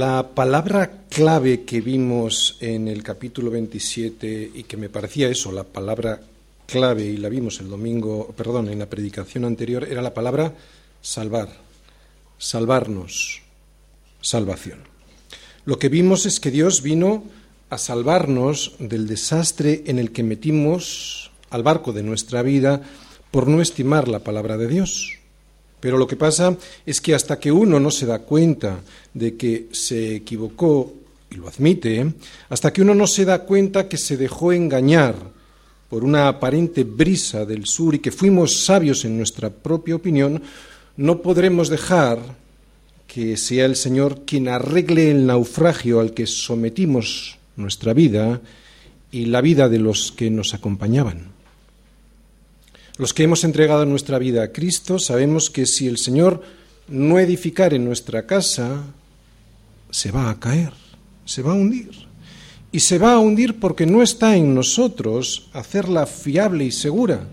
La palabra clave que vimos en el capítulo 27 y que me parecía eso, la palabra clave, y la vimos el domingo, perdón, en la predicación anterior, era la palabra salvar, salvarnos, salvación. Lo que vimos es que Dios vino a salvarnos del desastre en el que metimos al barco de nuestra vida por no estimar la palabra de Dios. Pero lo que pasa es que hasta que uno no se da cuenta de que se equivocó, y lo admite, hasta que uno no se da cuenta que se dejó engañar por una aparente brisa del sur y que fuimos sabios en nuestra propia opinión, no podremos dejar que sea el Señor quien arregle el naufragio al que sometimos nuestra vida y la vida de los que nos acompañaban. Los que hemos entregado nuestra vida a Cristo sabemos que si el Señor no edificar en nuestra casa, se va a caer, se va a hundir. Y se va a hundir porque no está en nosotros hacerla fiable y segura.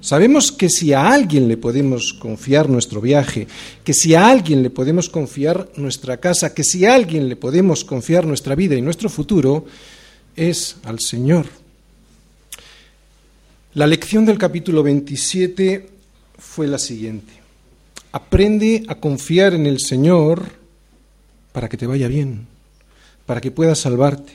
Sabemos que si a alguien le podemos confiar nuestro viaje, que si a alguien le podemos confiar nuestra casa, que si a alguien le podemos confiar nuestra vida y nuestro futuro, es al Señor. La lección del capítulo 27 fue la siguiente. Aprende a confiar en el Señor para que te vaya bien, para que puedas salvarte.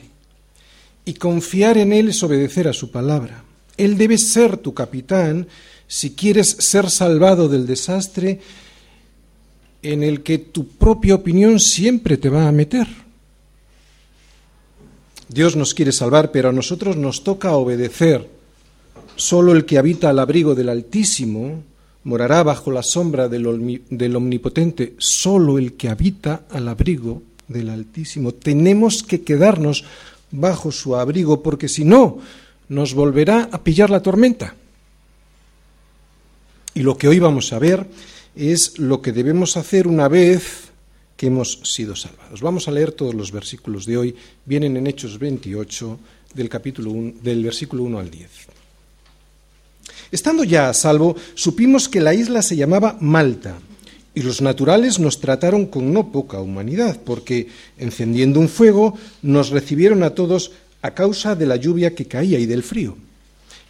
Y confiar en Él es obedecer a su palabra. Él debe ser tu capitán si quieres ser salvado del desastre en el que tu propia opinión siempre te va a meter. Dios nos quiere salvar, pero a nosotros nos toca obedecer Solo el que habita al abrigo del Altísimo morará bajo la sombra del, Omnipotente. Solo el que habita al abrigo del Altísimo. Tenemos que quedarnos bajo su abrigo porque si no, nos volverá a pillar la tormenta. Y lo que hoy vamos a ver es lo que debemos hacer una vez que hemos sido salvados. Vamos a leer todos los versículos de hoy. Vienen en Hechos 28 del capítulo del versículo 1 al 10. Estando ya a salvo, supimos que la isla se llamaba Malta, y los naturales nos trataron con no poca humanidad, porque, encendiendo un fuego, nos recibieron a todos a causa de la lluvia que caía y del frío.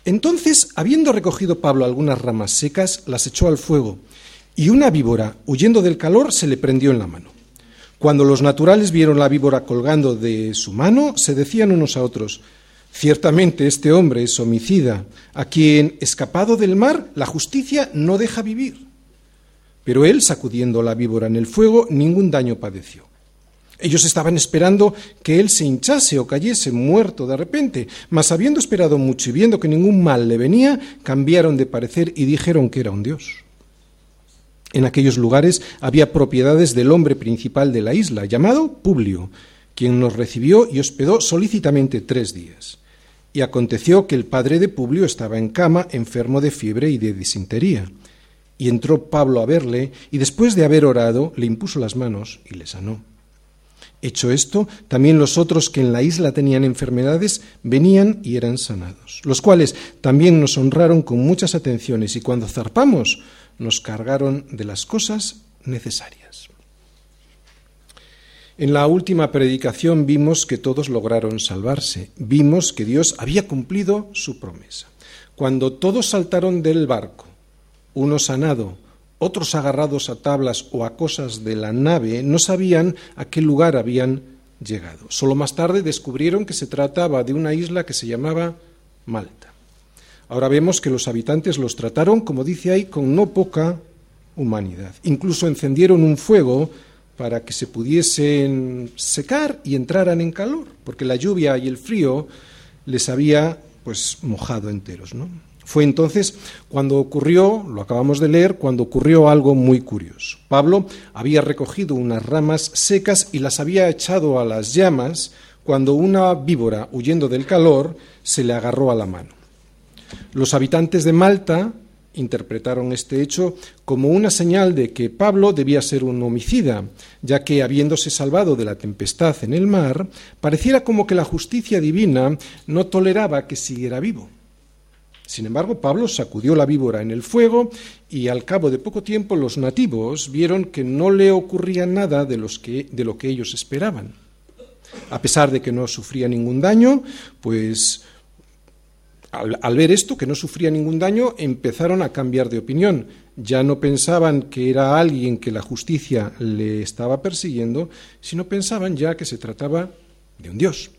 Entonces, habiendo recogido Pablo algunas ramas secas, las echó al fuego, y una víbora, huyendo del calor, se le prendió en la mano. Cuando los naturales vieron la víbora colgando de su mano, se decían unos a otros, Ciertamente este hombre es homicida, a quien, escapado del mar, la justicia no deja vivir. Pero él, sacudiendo la víbora en el fuego, ningún daño padeció. Ellos estaban esperando que él se hinchase o cayese muerto de repente, mas habiendo esperado mucho y viendo que ningún mal le venía, cambiaron de parecer y dijeron que era un dios. En aquellos lugares había propiedades del hombre principal de la isla, llamado Publio, quien nos recibió y hospedó solícitamente tres días. Y aconteció que el padre de Publio estaba en cama, enfermo de fiebre y de disentería. Y entró Pablo a verle, y después de haber orado, le impuso las manos y le sanó. Hecho esto, también los otros que en la isla tenían enfermedades venían y eran sanados, los cuales también nos honraron con muchas atenciones y cuando zarpamos nos cargaron de las cosas necesarias. En la última predicación vimos que todos lograron salvarse, vimos que Dios había cumplido su promesa. Cuando todos saltaron del barco, uno sanado, otros agarrados a tablas o a cosas de la nave, no sabían a qué lugar habían llegado. Solo más tarde descubrieron que se trataba de una isla que se llamaba Malta. Ahora vemos que los habitantes los trataron, como dice ahí, con no poca humanidad. Incluso encendieron un fuego para que se pudiesen secar y entraran en calor, porque la lluvia y el frío les había pues mojado enteros, ¿no? Fue entonces cuando ocurrió, lo acabamos de leer, cuando ocurrió algo muy curioso. Pablo había recogido unas ramas secas y las había echado a las llamas cuando una víbora, huyendo del calor, se le agarró a la mano. Los habitantes de Malta interpretaron este hecho como una señal de que Pablo debía ser un homicida, ya que, habiéndose salvado de la tempestad en el mar, pareciera como que la justicia divina no toleraba que siguiera vivo. Sin embargo, Pablo sacudió la víbora en el fuego y al cabo de poco tiempo los nativos vieron que no le ocurría nada de, lo que ellos esperaban. A pesar de que no sufría ningún daño, pues al, ver esto, que no sufría ningún daño, empezaron a cambiar de opinión. Ya no pensaban que era alguien que la justicia le estaba persiguiendo, sino pensaban ya que se trataba de un dios.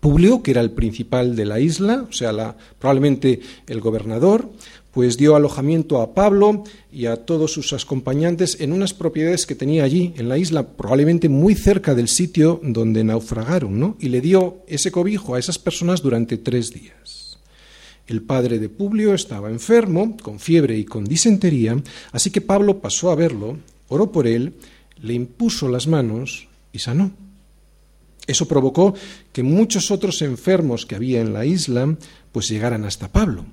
Publio, que era el principal de la isla, o sea, probablemente el gobernador, pues dio alojamiento a Pablo y a todos sus acompañantes en unas propiedades que tenía allí, en la isla, probablemente muy cerca del sitio donde naufragaron, ¿no? Y le dio ese cobijo a esas personas durante tres días. El padre de Publio estaba enfermo, con fiebre y con disentería, así que Pablo pasó a verlo, oró por él, le impuso las manos y sanó. Eso provocó que muchos otros enfermos que había en la isla pues llegaran hasta Pablo.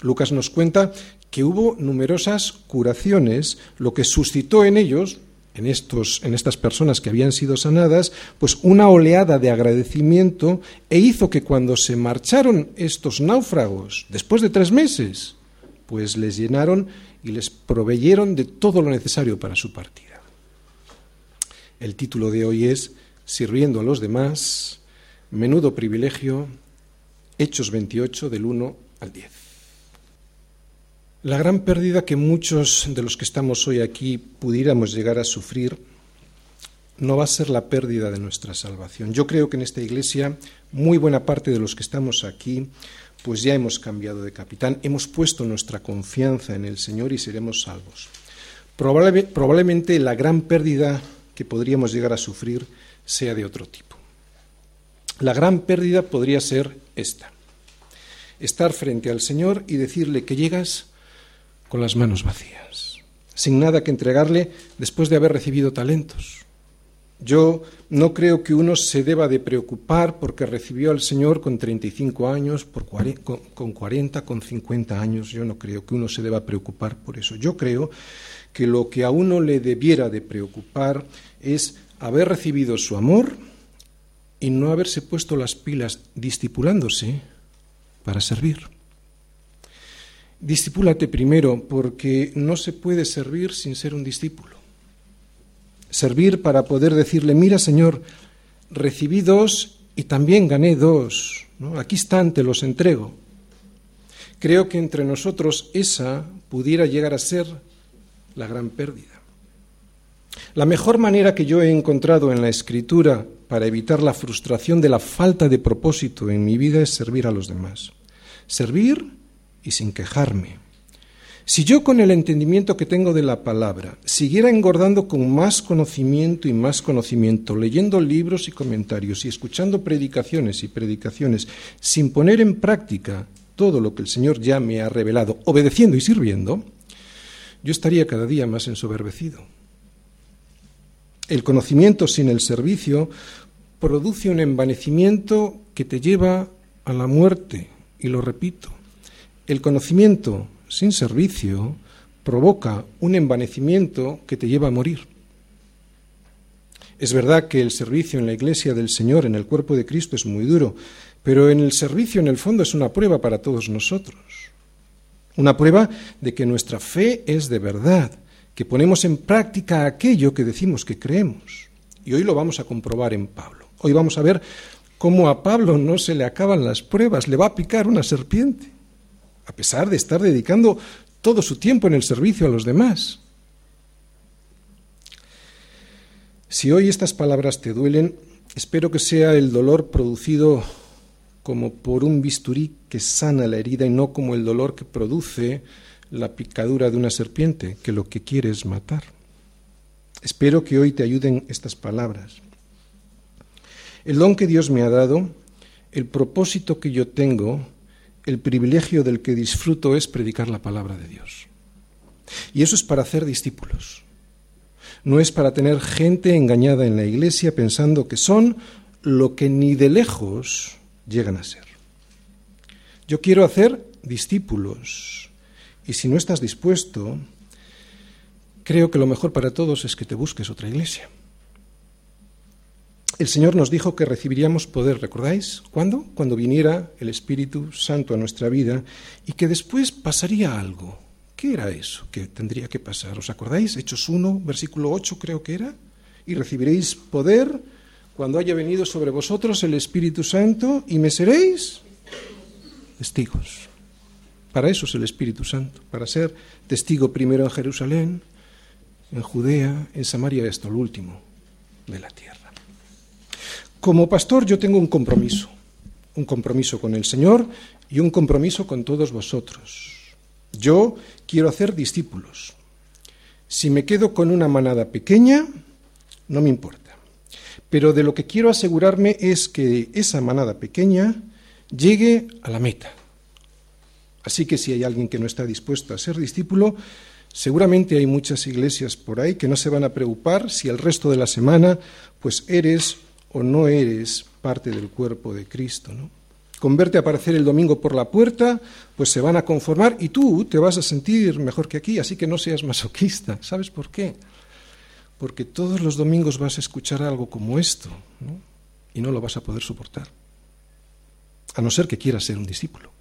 Lucas nos cuenta que hubo numerosas curaciones, lo que suscitó en ellos en, estos, en estas personas que habían sido sanadas, pues una oleada de agradecimiento e hizo que cuando se marcharon estos náufragos, después de tres meses, pues les llenaron y les proveyeron de todo lo necesario para su partida. El título de hoy es Sirviendo a los demás, menudo privilegio, Hechos 28 del 1 al 10. La gran pérdida que muchos de los que estamos hoy aquí pudiéramos llegar a sufrir no va a ser la pérdida de nuestra salvación. Yo creo que en esta iglesia muy buena parte de los que estamos aquí pues ya hemos cambiado de capitán, hemos puesto nuestra confianza en el Señor y seremos salvos. probablemente la gran pérdida que podríamos llegar a sufrir sea de otro tipo. La gran pérdida podría ser esta. Estar frente al Señor y decirle que llegas con las manos vacías, sin nada que entregarle después de haber recibido talentos. Yo no creo que uno se deba de preocupar porque recibió al Señor con 35 años, con 40, con 50 años. Yo no creo que uno se deba preocupar por eso. Yo creo que lo que a uno le debiera de preocupar es haber recibido su amor y no haberse puesto las pilas discipulándose para servir. Discipúlate primero porque no se puede servir sin ser un discípulo. Servir para poder decirle, mira Señor, recibí dos y también gané dos. Aquí están, te los entrego. Creo que entre nosotros esa pudiera llegar a ser la gran pérdida. La mejor manera que yo he encontrado en la escritura para evitar la frustración de la falta de propósito en mi vida es servir a los demás. Servir y sin quejarme. Si yo con el entendimiento que tengo de la palabra siguiera engordando con más conocimiento y más conocimiento, leyendo libros y comentarios y escuchando predicaciones y predicaciones, sin poner en práctica todo lo que el Señor ya me ha revelado, obedeciendo y sirviendo, yo estaría cada día más ensoberbecido. El conocimiento sin el servicio produce un envanecimiento que te lleva a la muerte, y lo repito, el conocimiento sin servicio provoca un envanecimiento que te lleva a morir. Es verdad que el servicio en la iglesia del Señor, en el cuerpo de Cristo, es muy duro, pero en el servicio, en el fondo, es una prueba para todos nosotros. Una prueba de que nuestra fe es de verdad, que ponemos en práctica aquello que decimos que creemos. Y hoy lo vamos a comprobar en Pablo. Hoy vamos a ver cómo a Pablo no se le acaban las pruebas, le va a picar una serpiente a pesar de estar dedicando todo su tiempo en el servicio a los demás. Si hoy estas palabras te duelen, espero que sea el dolor producido como por un bisturí que sana la herida y no como el dolor que produce la picadura de una serpiente, que lo que quiere es matar. Espero que hoy te ayuden estas palabras. El don que Dios me ha dado, el propósito que yo tengo, el privilegio del que disfruto es predicar la palabra de Dios. Y eso es para hacer discípulos. No es para tener gente engañada en la iglesia pensando que son lo que ni de lejos llegan a ser. Yo quiero hacer discípulos. Y si no estás dispuesto, creo que lo mejor para todos es que te busques otra iglesia. El Señor nos dijo que recibiríamos poder, ¿recordáis? ¿Cuándo? Cuando viniera el Espíritu Santo a nuestra vida y que después pasaría algo. ¿Qué era eso que tendría que pasar? ¿Os acordáis? Hechos 1, versículo 8 creo que era. Y recibiréis poder cuando haya venido sobre vosotros el Espíritu Santo y me seréis testigos. Para eso es el Espíritu Santo, para ser testigo primero en Jerusalén, en Judea, en Samaria y hasta el último de la tierra. Como pastor yo tengo un compromiso, un compromiso con el Señor y un compromiso con todos vosotros. Yo quiero hacer discípulos. Si me quedo con una manada pequeña, no me importa. Pero de lo que quiero asegurarme es que esa manada pequeña llegue a la meta. Así que si hay alguien que no está dispuesto a ser discípulo, seguramente hay muchas iglesias por ahí que no se van a preocupar si el resto de la semana pues eres o no eres parte del cuerpo de Cristo. ¿no? Con verte aparecer el domingo por la puerta, pues se van a conformar y tú te vas a sentir mejor que aquí, así que no seas masoquista. ¿Sabes por qué? Porque todos los domingos vas a escuchar algo como esto ¿no? y no lo vas a poder soportar, a no ser que quieras ser un discípulo.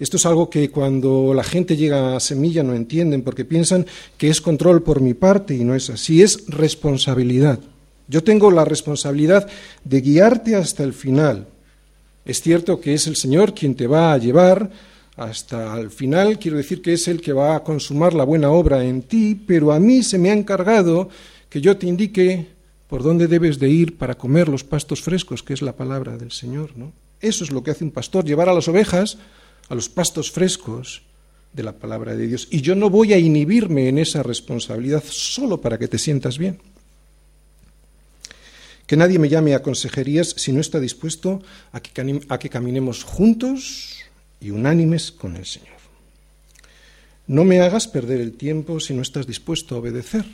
Esto es algo que cuando la gente llega a semilla no entienden porque piensan que es control por mi parte y no es así, es responsabilidad. Yo tengo la responsabilidad de guiarte hasta el final. Es cierto que es el Señor quien te va a llevar hasta el final, quiero decir que es el que va a consumar la buena obra en ti, pero a mí se me ha encargado que yo te indique por dónde debes de ir para comer los pastos frescos, que es la palabra del Señor, ¿no? Eso es lo que hace un pastor, llevar a las ovejas a los pastos frescos de la palabra de Dios. Y yo no voy a inhibirme en esa responsabilidad solo para que te sientas bien. Que nadie me llame a consejerías si no está dispuesto a que, a que caminemos juntos y unánimes con el Señor. No me hagas perder el tiempo si no estás dispuesto a obedecer.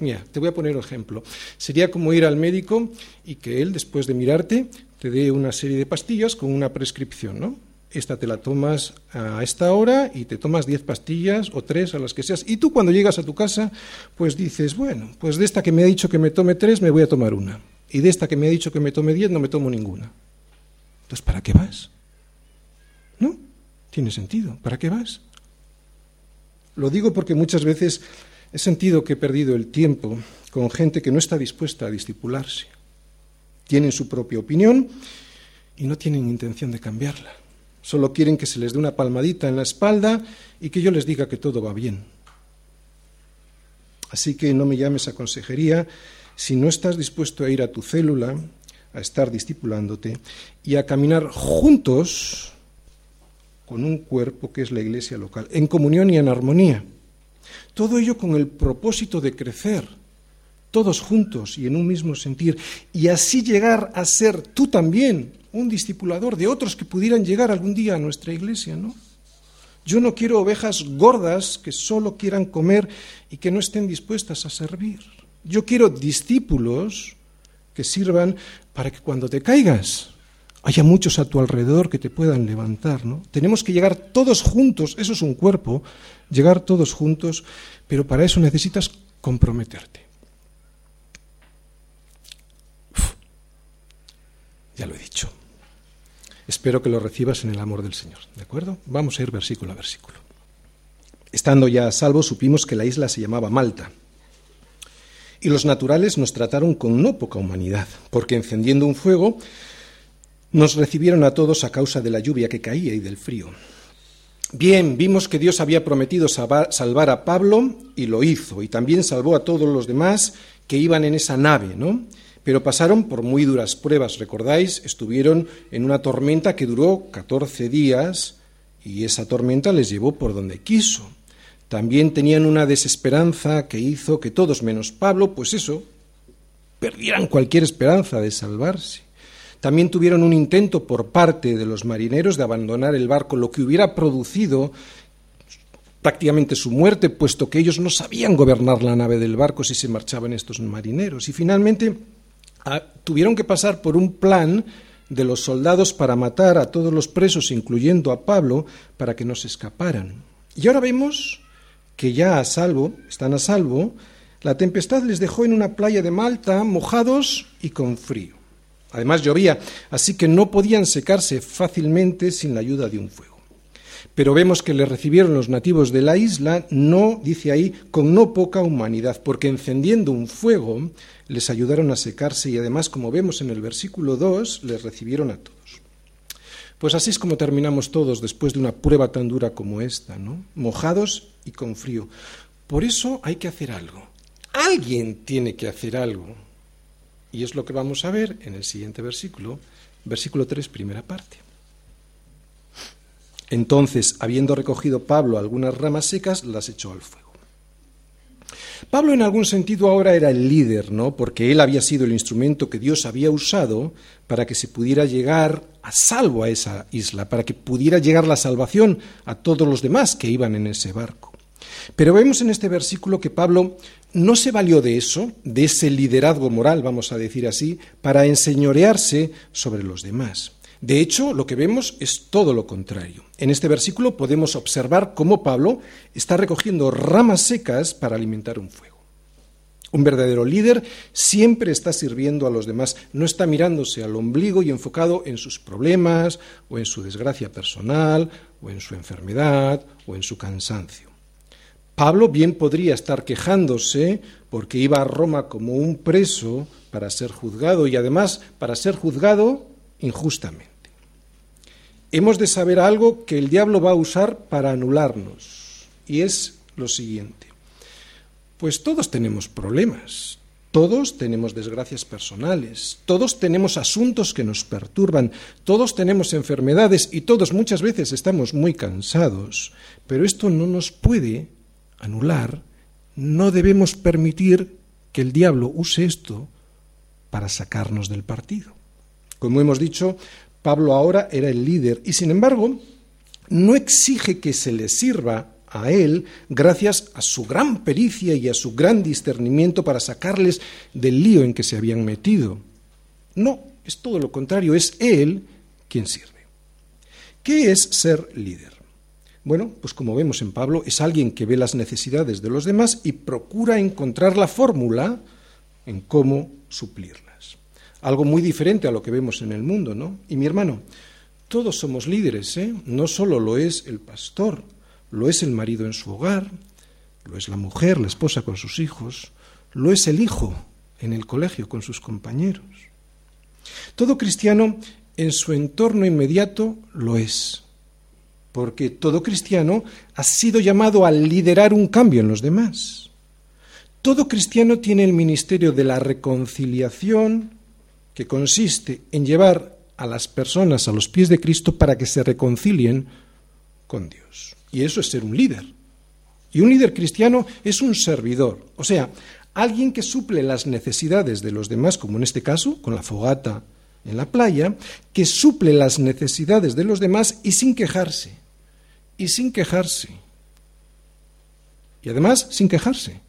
mira, te voy a poner un ejemplo. Sería como ir al médico y que él, después de mirarte, te dé una serie de pastillas con una prescripción, ¿no? Esta te la tomas a esta hora y te tomas diez pastillas o tres a las que seas. Y tú cuando llegas a tu casa, pues dices, bueno, pues de esta que me ha dicho que me tome tres, me voy a tomar una. Y de esta que me ha dicho que me tome diez, no me tomo ninguna. Entonces, ¿para qué vas? ¿No? Tiene sentido. ¿Para qué vas? Lo digo porque muchas veces he sentido que he perdido el tiempo con gente que no está dispuesta a discipularse. Tienen su propia opinión y no tienen intención de cambiarla. Solo quieren que se les dé una palmadita en la espalda y que yo les diga que todo va bien. Así que no me llames a consejería si no estás dispuesto a ir a tu célula, a estar discipulándote y a caminar juntos con un cuerpo que es la iglesia local, en comunión y en armonía. Todo ello con el propósito de crecer, todos juntos y en un mismo sentir, y así llegar a ser tú también un discipulador de otros que pudieran llegar algún día a nuestra iglesia, ¿no? Yo no quiero ovejas gordas que solo quieran comer y que no estén dispuestas a servir. Yo quiero discípulos que sirvan para que cuando te caigas haya muchos a tu alrededor que te puedan levantar, ¿no? Tenemos que llegar todos juntos, eso es un cuerpo, llegar todos juntos, pero para eso necesitas comprometerte. ya lo he dicho. Espero que lo recibas en el amor del Señor. ¿De acuerdo? Vamos a ir versículo a versículo. Estando ya a salvo, supimos que la isla se llamaba Malta. Y los naturales nos trataron con no poca humanidad, porque encendiendo un fuego, nos recibieron a todos a causa de la lluvia que caía y del frío. Bien, vimos que Dios había prometido salvar a Pablo y lo hizo, y también salvó a todos los demás que iban en esa nave, ¿no? Pero pasaron por muy duras pruebas, recordáis, estuvieron en una tormenta que duró 14 días y esa tormenta les llevó por donde quiso. También tenían una desesperanza que hizo que todos menos Pablo, pues eso, perdieran cualquier esperanza de salvarse. También tuvieron un intento por parte de los marineros de abandonar el barco, lo que hubiera producido prácticamente su muerte, puesto que ellos no sabían gobernar la nave del barco si se marchaban estos marineros. Y finalmente tuvieron que pasar por un plan de los soldados para matar a todos los presos, incluyendo a Pablo, para que no se escaparan. Y ahora vemos que ya a salvo, están a salvo, la tempestad les dejó en una playa de Malta mojados y con frío. Además llovía, así que no podían secarse fácilmente sin la ayuda de un fuego. Pero vemos que le recibieron los nativos de la isla, no, dice ahí, con no poca humanidad, porque encendiendo un fuego les ayudaron a secarse y además, como vemos en el versículo 2, les recibieron a todos. Pues así es como terminamos todos después de una prueba tan dura como esta, ¿no? Mojados y con frío. Por eso hay que hacer algo. Alguien tiene que hacer algo. Y es lo que vamos a ver en el siguiente versículo, versículo 3, primera parte. Entonces, habiendo recogido Pablo algunas ramas secas, las echó al fuego. Pablo en algún sentido ahora era el líder, ¿no? Porque él había sido el instrumento que Dios había usado para que se pudiera llegar a salvo a esa isla, para que pudiera llegar la salvación a todos los demás que iban en ese barco. Pero vemos en este versículo que Pablo no se valió de eso, de ese liderazgo moral, vamos a decir así, para enseñorearse sobre los demás. De hecho, lo que vemos es todo lo contrario. En este versículo podemos observar cómo Pablo está recogiendo ramas secas para alimentar un fuego. Un verdadero líder siempre está sirviendo a los demás, no está mirándose al ombligo y enfocado en sus problemas o en su desgracia personal o en su enfermedad o en su cansancio. Pablo bien podría estar quejándose porque iba a Roma como un preso para ser juzgado y además para ser juzgado injustamente hemos de saber algo que el diablo va a usar para anularnos, y es lo siguiente. Pues todos tenemos problemas, todos tenemos desgracias personales, todos tenemos asuntos que nos perturban, todos tenemos enfermedades y todos muchas veces estamos muy cansados, pero esto no nos puede anular, no debemos permitir que el diablo use esto para sacarnos del partido. Como hemos dicho, Pablo ahora era el líder y sin embargo no exige que se le sirva a él gracias a su gran pericia y a su gran discernimiento para sacarles del lío en que se habían metido. No, es todo lo contrario, es él quien sirve. ¿Qué es ser líder? Bueno, pues como vemos en Pablo, es alguien que ve las necesidades de los demás y procura encontrar la fórmula en cómo suplirla algo muy diferente a lo que vemos en el mundo, ¿no? Y mi hermano, todos somos líderes, ¿eh? No solo lo es el pastor, lo es el marido en su hogar, lo es la mujer, la esposa con sus hijos, lo es el hijo en el colegio con sus compañeros. Todo cristiano en su entorno inmediato lo es, porque todo cristiano ha sido llamado a liderar un cambio en los demás. Todo cristiano tiene el ministerio de la reconciliación, que consiste en llevar a las personas a los pies de Cristo para que se reconcilien con Dios. Y eso es ser un líder. Y un líder cristiano es un servidor, o sea, alguien que suple las necesidades de los demás, como en este caso, con la fogata en la playa, que suple las necesidades de los demás y sin quejarse. Y sin quejarse. Y además sin quejarse.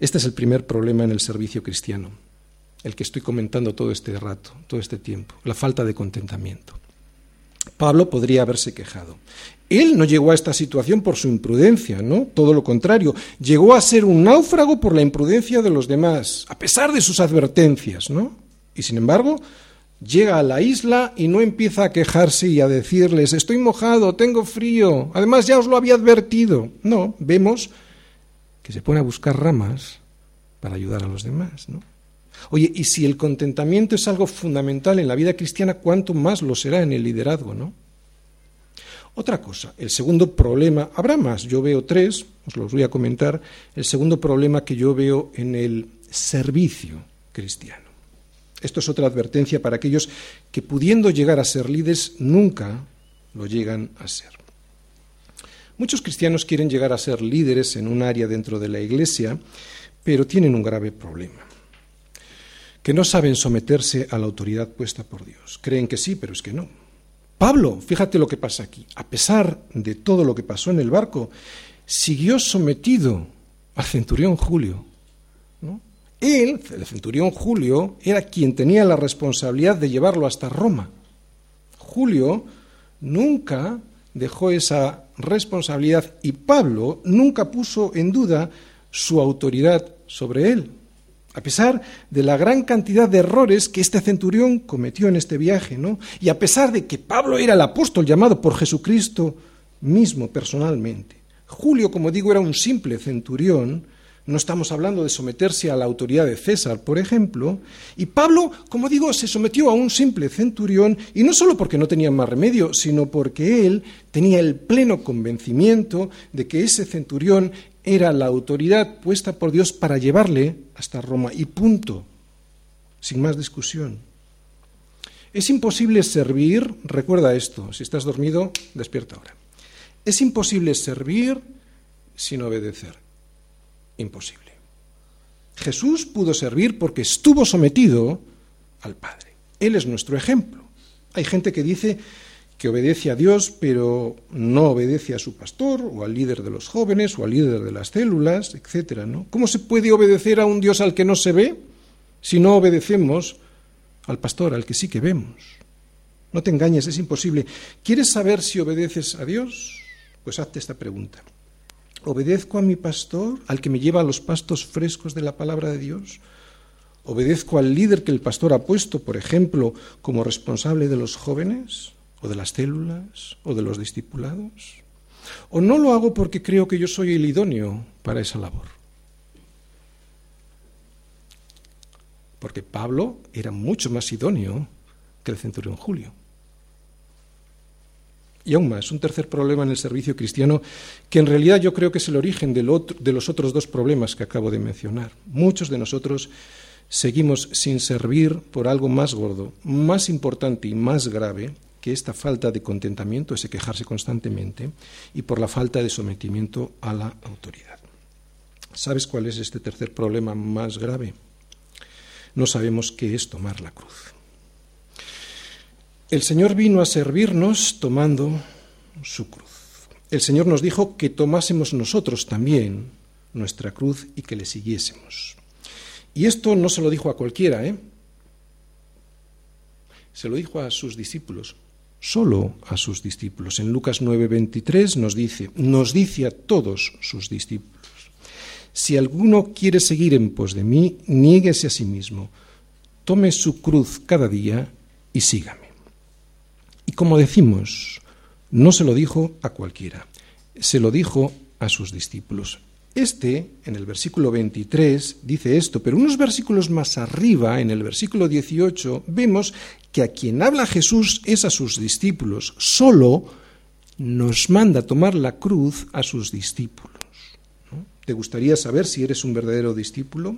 Este es el primer problema en el servicio cristiano, el que estoy comentando todo este rato, todo este tiempo, la falta de contentamiento. Pablo podría haberse quejado. Él no llegó a esta situación por su imprudencia, ¿no? Todo lo contrario, llegó a ser un náufrago por la imprudencia de los demás, a pesar de sus advertencias, ¿no? Y sin embargo, llega a la isla y no empieza a quejarse y a decirles, estoy mojado, tengo frío, además ya os lo había advertido. No, vemos se pone a buscar ramas para ayudar a los demás, ¿no? Oye, y si el contentamiento es algo fundamental en la vida cristiana, ¿cuánto más lo será en el liderazgo, no? Otra cosa, el segundo problema, habrá más, yo veo tres, os los voy a comentar, el segundo problema que yo veo en el servicio cristiano. Esto es otra advertencia para aquellos que pudiendo llegar a ser líderes nunca lo llegan a ser. Muchos cristianos quieren llegar a ser líderes en un área dentro de la Iglesia, pero tienen un grave problema, que no saben someterse a la autoridad puesta por Dios. Creen que sí, pero es que no. Pablo, fíjate lo que pasa aquí, a pesar de todo lo que pasó en el barco, siguió sometido al centurión Julio. Él, el centurión Julio, era quien tenía la responsabilidad de llevarlo hasta Roma. Julio nunca dejó esa responsabilidad y Pablo nunca puso en duda su autoridad sobre él, a pesar de la gran cantidad de errores que este centurión cometió en este viaje, ¿no? Y a pesar de que Pablo era el apóstol llamado por Jesucristo mismo personalmente. Julio, como digo, era un simple centurión, no estamos hablando de someterse a la autoridad de César, por ejemplo. Y Pablo, como digo, se sometió a un simple centurión, y no solo porque no tenía más remedio, sino porque él tenía el pleno convencimiento de que ese centurión era la autoridad puesta por Dios para llevarle hasta Roma. Y punto. Sin más discusión. Es imposible servir, recuerda esto, si estás dormido, despierta ahora. Es imposible servir sin obedecer imposible. Jesús pudo servir porque estuvo sometido al Padre. Él es nuestro ejemplo. Hay gente que dice que obedece a Dios, pero no obedece a su pastor, o al líder de los jóvenes, o al líder de las células, etc. ¿no? ¿Cómo se puede obedecer a un Dios al que no se ve si no obedecemos al pastor, al que sí que vemos? No te engañes, es imposible. ¿Quieres saber si obedeces a Dios? Pues hazte esta pregunta. ¿Obedezco a mi pastor, al que me lleva a los pastos frescos de la palabra de Dios? ¿Obedezco al líder que el pastor ha puesto, por ejemplo, como responsable de los jóvenes, o de las células, o de los discipulados? ¿O no lo hago porque creo que yo soy el idóneo para esa labor? Porque Pablo era mucho más idóneo que el centurión Julio. Y aún más, un tercer problema en el servicio cristiano, que en realidad yo creo que es el origen de los otros dos problemas que acabo de mencionar. Muchos de nosotros seguimos sin servir por algo más gordo, más importante y más grave que esta falta de contentamiento, ese quejarse constantemente, y por la falta de sometimiento a la autoridad. ¿Sabes cuál es este tercer problema más grave? No sabemos qué es tomar la cruz. El Señor vino a servirnos tomando su cruz. El Señor nos dijo que tomásemos nosotros también nuestra cruz y que le siguiésemos. Y esto no se lo dijo a cualquiera, ¿eh? Se lo dijo a sus discípulos, solo a sus discípulos. En Lucas 9:23 nos dice, nos dice a todos sus discípulos, si alguno quiere seguir en pos de mí, niéguese a sí mismo, tome su cruz cada día y sígame. Como decimos, no se lo dijo a cualquiera, se lo dijo a sus discípulos. Este, en el versículo 23, dice esto, pero unos versículos más arriba, en el versículo 18, vemos que a quien habla Jesús es a sus discípulos. Solo nos manda tomar la cruz a sus discípulos. ¿Te gustaría saber si eres un verdadero discípulo?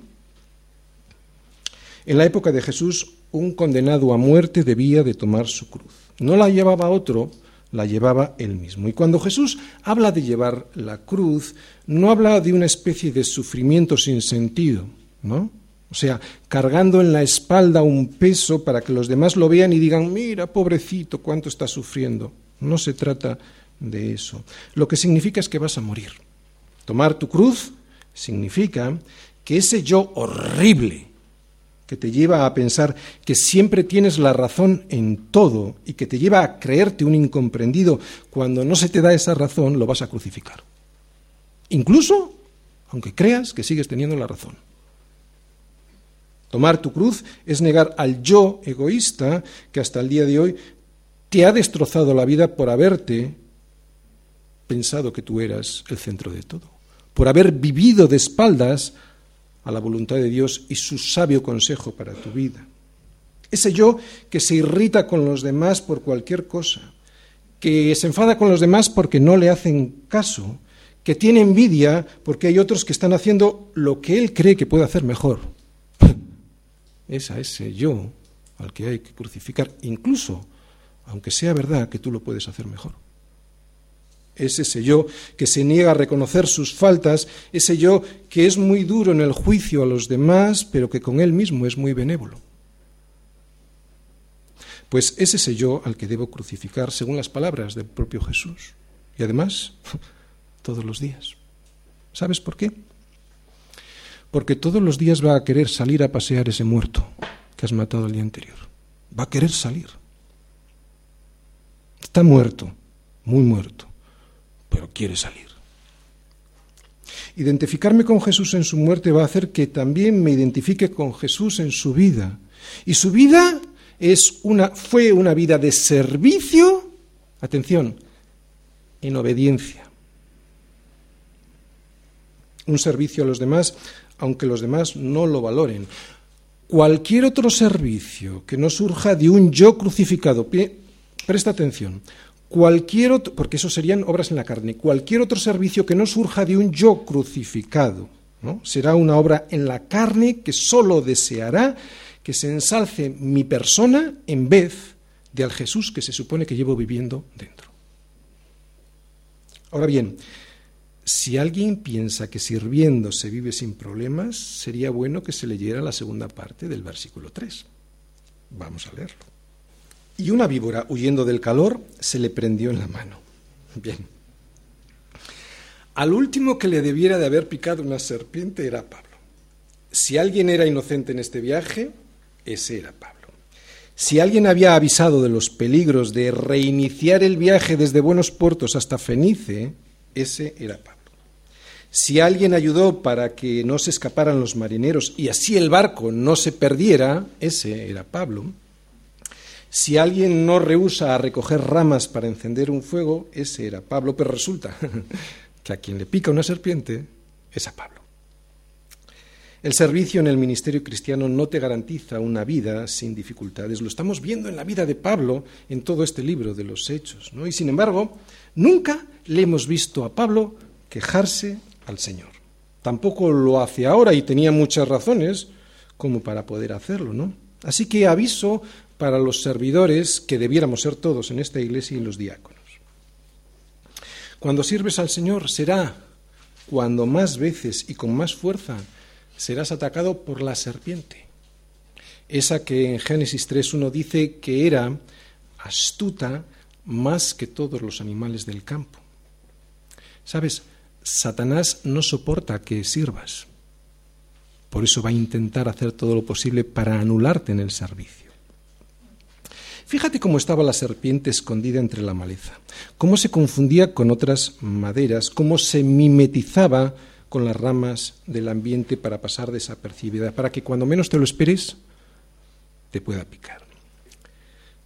En la época de Jesús, un condenado a muerte debía de tomar su cruz. No la llevaba otro, la llevaba él mismo. Y cuando Jesús habla de llevar la cruz, no habla de una especie de sufrimiento sin sentido, ¿no? O sea, cargando en la espalda un peso para que los demás lo vean y digan, mira, pobrecito, cuánto está sufriendo. No se trata de eso. Lo que significa es que vas a morir. Tomar tu cruz significa que ese yo horrible, que te lleva a pensar que siempre tienes la razón en todo y que te lleva a creerte un incomprendido, cuando no se te da esa razón, lo vas a crucificar. Incluso aunque creas que sigues teniendo la razón. Tomar tu cruz es negar al yo egoísta que hasta el día de hoy te ha destrozado la vida por haberte pensado que tú eras el centro de todo, por haber vivido de espaldas a la voluntad de Dios y su sabio consejo para tu vida. Ese yo que se irrita con los demás por cualquier cosa, que se enfada con los demás porque no le hacen caso, que tiene envidia porque hay otros que están haciendo lo que él cree que puede hacer mejor. Es a ese yo al que hay que crucificar, incluso aunque sea verdad que tú lo puedes hacer mejor. Es ese yo que se niega a reconocer sus faltas, ese yo que es muy duro en el juicio a los demás, pero que con él mismo es muy benévolo. Pues es ese yo al que debo crucificar según las palabras del propio Jesús. Y además, todos los días. ¿Sabes por qué? porque todos los días va a querer salir a pasear ese muerto que has matado el día anterior. Va a querer salir. Está muerto, muy muerto, pero quiere salir. Identificarme con Jesús en su muerte va a hacer que también me identifique con Jesús en su vida. Y su vida es una, fue una vida de servicio, atención, en obediencia. Un servicio a los demás, aunque los demás no lo valoren. Cualquier otro servicio que no surja de un yo crucificado, presta atención, cualquier otro, porque eso serían obras en la carne, cualquier otro servicio que no surja de un yo crucificado, ¿no? será una obra en la carne que sólo deseará que se ensalce mi persona en vez de al Jesús que se supone que llevo viviendo dentro. Ahora bien, si alguien piensa que sirviendo se vive sin problemas, sería bueno que se leyera la segunda parte del versículo 3. Vamos a leerlo. Y una víbora, huyendo del calor, se le prendió en la mano. Bien. Al último que le debiera de haber picado una serpiente era Pablo. Si alguien era inocente en este viaje, ese era Pablo. Si alguien había avisado de los peligros de reiniciar el viaje desde Buenos Puertos hasta Fenice, ese era Pablo. Si alguien ayudó para que no se escaparan los marineros y así el barco no se perdiera, ese era Pablo. Si alguien no rehúsa a recoger ramas para encender un fuego, ese era Pablo, pero resulta que a quien le pica una serpiente es a Pablo. El servicio en el ministerio cristiano no te garantiza una vida sin dificultades. Lo estamos viendo en la vida de Pablo en todo este libro de los Hechos. ¿no? Y sin embargo, nunca le hemos visto a Pablo quejarse al Señor. Tampoco lo hace ahora y tenía muchas razones como para poder hacerlo. ¿no? Así que aviso para los servidores, que debiéramos ser todos en esta iglesia y los diáconos. Cuando sirves al Señor será cuando más veces y con más fuerza serás atacado por la serpiente, esa que en Génesis 3.1 dice que era astuta más que todos los animales del campo. Sabes, Satanás no soporta que sirvas. Por eso va a intentar hacer todo lo posible para anularte en el servicio. Fíjate cómo estaba la serpiente escondida entre la maleza, cómo se confundía con otras maderas, cómo se mimetizaba con las ramas del ambiente para pasar desapercibida, para que cuando menos te lo esperes, te pueda picar.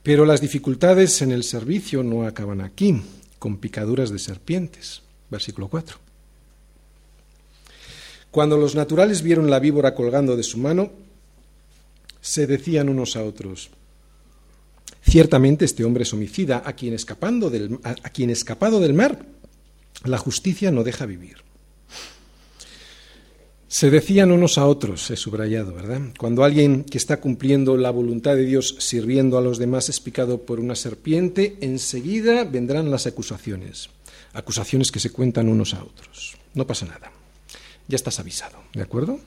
Pero las dificultades en el servicio no acaban aquí, con picaduras de serpientes. Versículo 4. Cuando los naturales vieron la víbora colgando de su mano, se decían unos a otros, Ciertamente este hombre es homicida, a quien, escapando del, a, quien escapado del mar, la justicia no deja vivir. Se decían unos a otros, he subrayado, ¿verdad? Cuando alguien que está cumpliendo la voluntad de Dios sirviendo a los demás es picado por una serpiente, enseguida vendrán las acusaciones. Acusaciones que se cuentan unos a otros. No pasa nada. Ya estás avisado, ¿de acuerdo?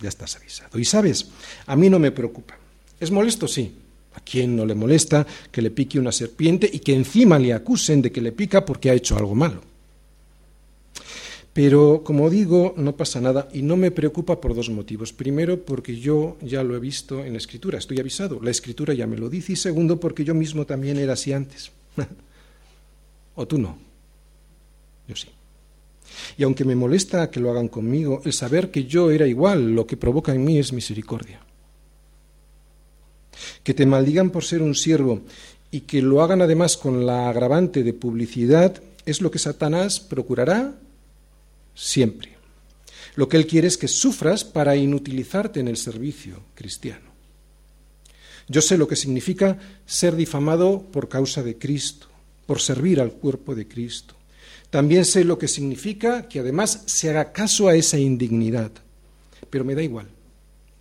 Ya estás avisado. Y sabes, a mí no me preocupa. ¿Es molesto? Sí. ¿A quién no le molesta que le pique una serpiente y que encima le acusen de que le pica porque ha hecho algo malo? Pero, como digo, no pasa nada y no me preocupa por dos motivos. Primero, porque yo ya lo he visto en la Escritura, estoy avisado, la Escritura ya me lo dice. Y segundo, porque yo mismo también era así antes. ¿O tú no? Yo sí. Y aunque me molesta que lo hagan conmigo, el saber que yo era igual, lo que provoca en mí es misericordia que te maldigan por ser un siervo y que lo hagan además con la agravante de publicidad, es lo que Satanás procurará siempre. Lo que él quiere es que sufras para inutilizarte en el servicio cristiano. Yo sé lo que significa ser difamado por causa de Cristo, por servir al cuerpo de Cristo. También sé lo que significa que además se haga caso a esa indignidad. Pero me da igual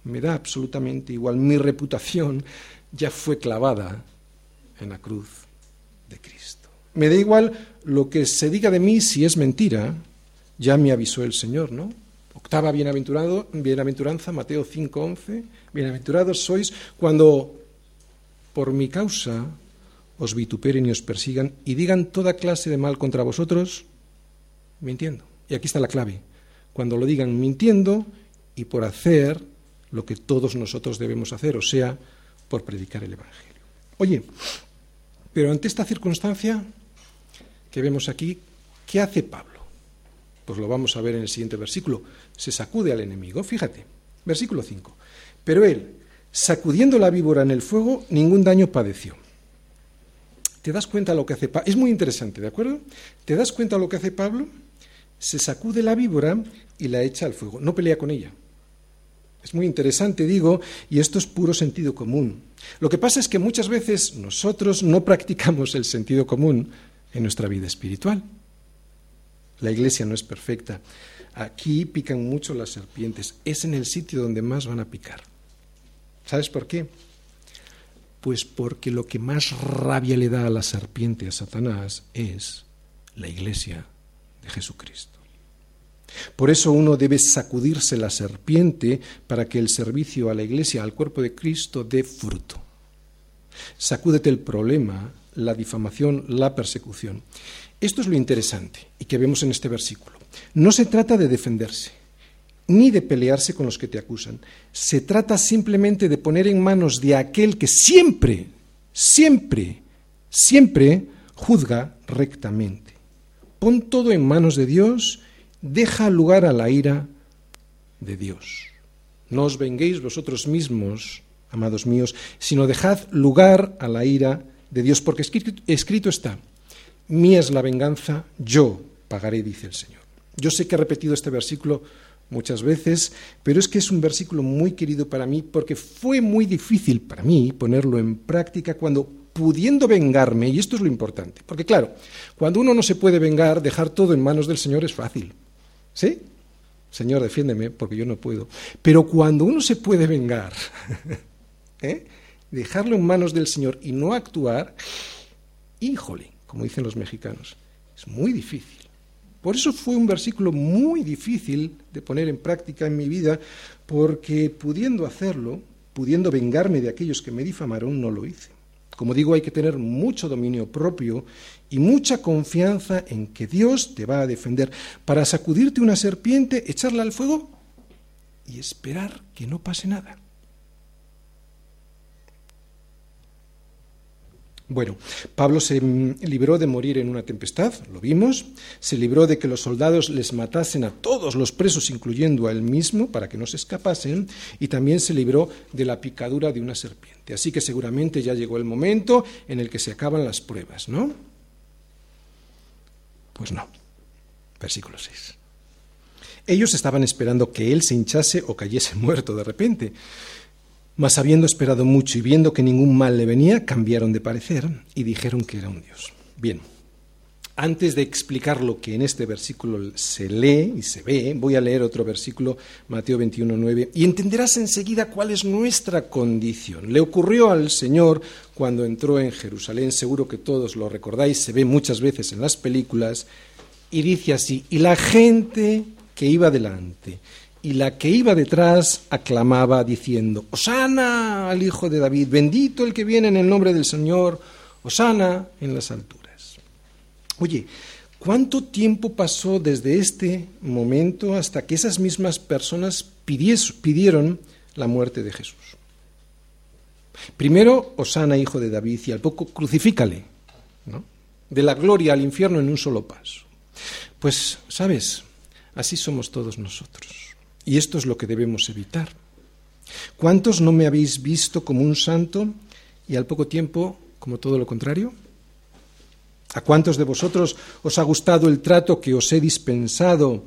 me da absolutamente igual. Mi reputación ya fue clavada en la cruz de Cristo. Me da igual lo que se diga de mí si es mentira, ya me avisó el Señor, ¿no? Octava bienaventurado, bienaventuranza, Mateo 5:11, bienaventurados sois cuando por mi causa os vituperen y os persigan y digan toda clase de mal contra vosotros, mintiendo. Y aquí está la clave. Cuando lo digan mintiendo y por hacer lo que todos nosotros debemos hacer, o sea, por predicar el Evangelio. Oye, pero ante esta circunstancia que vemos aquí, ¿qué hace Pablo? Pues lo vamos a ver en el siguiente versículo. Se sacude al enemigo. Fíjate, versículo 5. Pero él, sacudiendo la víbora en el fuego, ningún daño padeció. ¿Te das cuenta lo que hace Pablo? Es muy interesante, ¿de acuerdo? ¿Te das cuenta lo que hace Pablo? Se sacude la víbora y la echa al fuego. No pelea con ella. Es muy interesante, digo, y esto es puro sentido común. Lo que pasa es que muchas veces nosotros no practicamos el sentido común en nuestra vida espiritual. La iglesia no es perfecta. Aquí pican mucho las serpientes. Es en el sitio donde más van a picar. ¿Sabes por qué? Pues porque lo que más rabia le da a la serpiente, a Satanás, es la iglesia de Jesucristo. Por eso uno debe sacudirse la serpiente para que el servicio a la iglesia, al cuerpo de Cristo, dé fruto. Sacúdete el problema, la difamación, la persecución. Esto es lo interesante y que vemos en este versículo. No se trata de defenderse, ni de pelearse con los que te acusan. Se trata simplemente de poner en manos de aquel que siempre, siempre, siempre juzga rectamente. Pon todo en manos de Dios deja lugar a la ira de Dios. No os venguéis vosotros mismos, amados míos, sino dejad lugar a la ira de Dios, porque escrito, está, mía es la venganza, yo pagaré, dice el Señor. Yo sé que he repetido este versículo muchas veces, pero es que es un versículo muy querido para mí porque fue muy difícil para mí ponerlo en práctica cuando pudiendo vengarme, y esto es lo importante, porque claro, cuando uno no se puede vengar, dejar todo en manos del Señor es fácil. ¿Sí? Señor, defiéndeme porque yo no puedo. Pero cuando uno se puede vengar, ¿eh? dejarlo en manos del Señor y no actuar, híjole, como dicen los mexicanos, es muy difícil. Por eso fue un versículo muy difícil de poner en práctica en mi vida, porque pudiendo hacerlo, pudiendo vengarme de aquellos que me difamaron, no lo hice. Como digo, hay que tener mucho dominio propio y mucha confianza en que Dios te va a defender para sacudirte una serpiente, echarla al fuego y esperar que no pase nada. Bueno, Pablo se libró de morir en una tempestad, lo vimos, se libró de que los soldados les matasen a todos los presos, incluyendo a él mismo, para que no se escapasen, y también se libró de la picadura de una serpiente. Así que seguramente ya llegó el momento en el que se acaban las pruebas, ¿no? Pues no. Versículo 6. Ellos estaban esperando que él se hinchase o cayese muerto de repente. Mas habiendo esperado mucho y viendo que ningún mal le venía, cambiaron de parecer y dijeron que era un Dios. Bien, antes de explicar lo que en este versículo se lee y se ve, voy a leer otro versículo, Mateo 21, 9, y entenderás enseguida cuál es nuestra condición. Le ocurrió al Señor cuando entró en Jerusalén, seguro que todos lo recordáis, se ve muchas veces en las películas, y dice así, y la gente que iba delante y la que iba detrás aclamaba diciendo, Osana al Hijo de David, bendito el que viene en el nombre del Señor, Osana en las alturas. Oye, ¿cuánto tiempo pasó desde este momento hasta que esas mismas personas pidieron la muerte de Jesús? Primero, Osana, hijo de David, y al poco crucifícale, ¿no? De la gloria al infierno en un solo paso. Pues, ¿sabes? Así somos todos nosotros. Y esto es lo que debemos evitar. ¿Cuántos no me habéis visto como un santo y al poco tiempo como todo lo contrario? ¿A cuántos de vosotros os ha gustado el trato que os he dispensado?